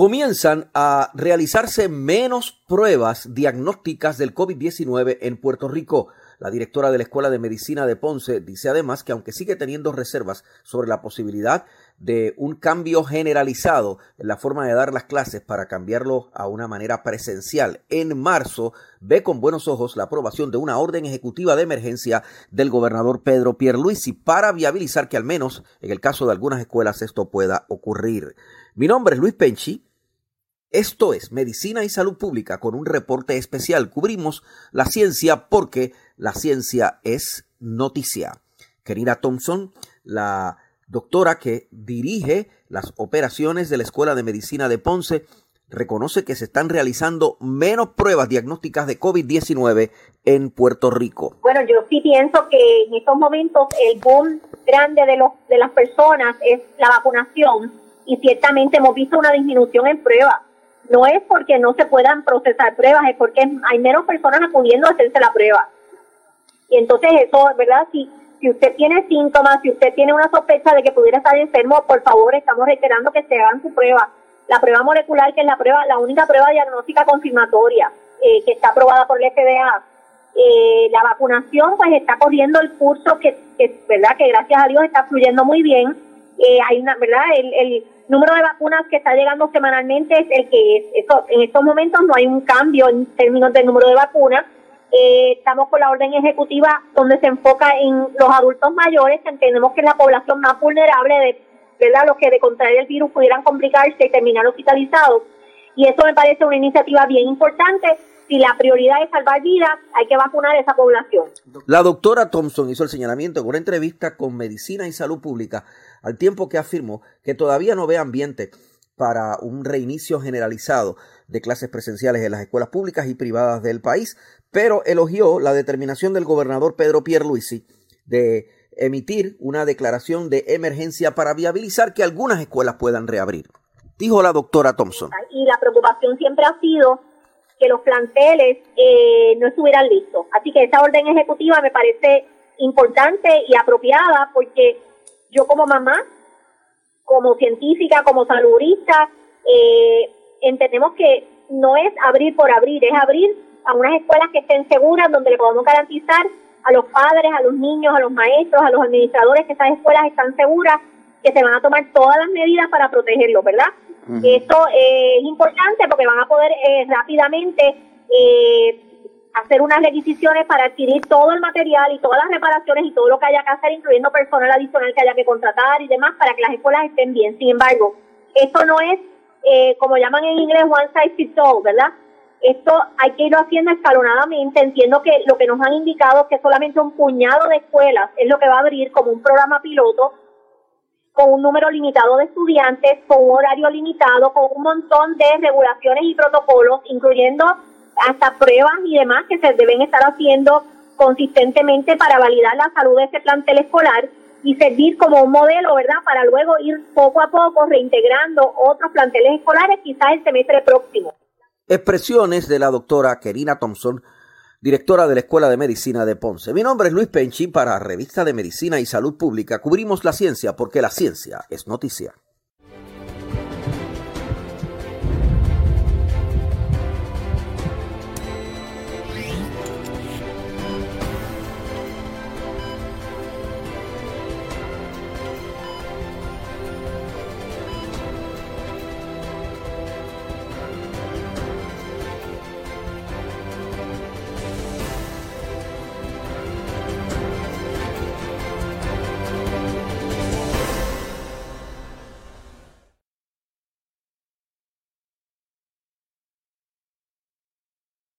Comienzan a realizarse menos pruebas diagnósticas del COVID-19 en Puerto Rico. La directora de la Escuela de Medicina de Ponce dice además que aunque sigue teniendo reservas sobre la posibilidad de un cambio generalizado en la forma de dar las clases para cambiarlo a una manera presencial en marzo, ve con buenos ojos la aprobación de una orden ejecutiva de emergencia del gobernador Pedro Pierluisi para viabilizar que al menos en el caso de algunas escuelas esto pueda ocurrir. Mi nombre es Luis Penchi esto es Medicina y Salud Pública con un reporte especial. Cubrimos la ciencia porque la ciencia es noticia. Querida Thompson, la doctora que dirige las operaciones de la Escuela de Medicina de Ponce, reconoce que se están realizando menos pruebas diagnósticas de COVID-19 en Puerto Rico. Bueno, yo sí pienso que en estos momentos el boom grande de, los, de las personas es la vacunación y ciertamente hemos visto una disminución en pruebas no es porque no se puedan procesar pruebas, es porque hay menos personas acudiendo a hacerse la prueba. Y entonces eso, ¿verdad? Si, si usted tiene síntomas, si usted tiene una sospecha de que pudiera estar enfermo, por favor, estamos reiterando que se hagan su prueba. La prueba molecular, que es la prueba, la única prueba diagnóstica confirmatoria eh, que está aprobada por el FDA. Eh, la vacunación, pues está corriendo el curso que, que, ¿verdad? Que gracias a Dios está fluyendo muy bien. Eh, hay una, ¿verdad? El, el número de vacunas que está llegando semanalmente es el que es. Eso, en estos momentos no hay un cambio en términos del número de vacunas. Eh, estamos con la orden ejecutiva donde se enfoca en los adultos mayores, que entendemos que es la población más vulnerable de ¿verdad? los que de contraer el virus pudieran complicarse y terminar hospitalizados. Y eso me parece una iniciativa bien importante. Si la prioridad es salvar vidas, hay que vacunar a esa población. La doctora Thompson hizo el señalamiento en una entrevista con Medicina y Salud Pública al tiempo que afirmó que todavía no ve ambiente para un reinicio generalizado de clases presenciales en las escuelas públicas y privadas del país, pero elogió la determinación del gobernador Pedro Pierluisi de emitir una declaración de emergencia para viabilizar que algunas escuelas puedan reabrir. Dijo la doctora Thompson. Y la preocupación siempre ha sido que los planteles eh, no estuvieran listos. Así que esa orden ejecutiva me parece importante y apropiada porque yo como mamá, como científica, como saludista, eh, entendemos que no es abrir por abrir, es abrir a unas escuelas que estén seguras, donde le podamos garantizar a los padres, a los niños, a los maestros, a los administradores que esas escuelas están seguras, que se van a tomar todas las medidas para protegerlos, ¿verdad? Esto es importante porque van a poder eh, rápidamente eh, hacer unas requisiciones para adquirir todo el material y todas las reparaciones y todo lo que haya que hacer, incluyendo personal adicional que haya que contratar y demás, para que las escuelas estén bien. Sin embargo, esto no es, eh, como llaman en inglés, one size fits all, ¿verdad? Esto hay que irlo haciendo escalonadamente. Entiendo que lo que nos han indicado es que solamente un puñado de escuelas es lo que va a abrir como un programa piloto con un número limitado de estudiantes, con un horario limitado, con un montón de regulaciones y protocolos, incluyendo hasta pruebas y demás que se deben estar haciendo consistentemente para validar la salud de ese plantel escolar y servir como un modelo, ¿verdad? Para luego ir poco a poco reintegrando otros planteles escolares, quizás el semestre próximo. Expresiones de la doctora Kerina Thompson, directora de la Escuela de Medicina de Ponce. Mi nombre es Luis Penchi para Revista de Medicina y Salud Pública. Cubrimos la ciencia porque la ciencia es noticia.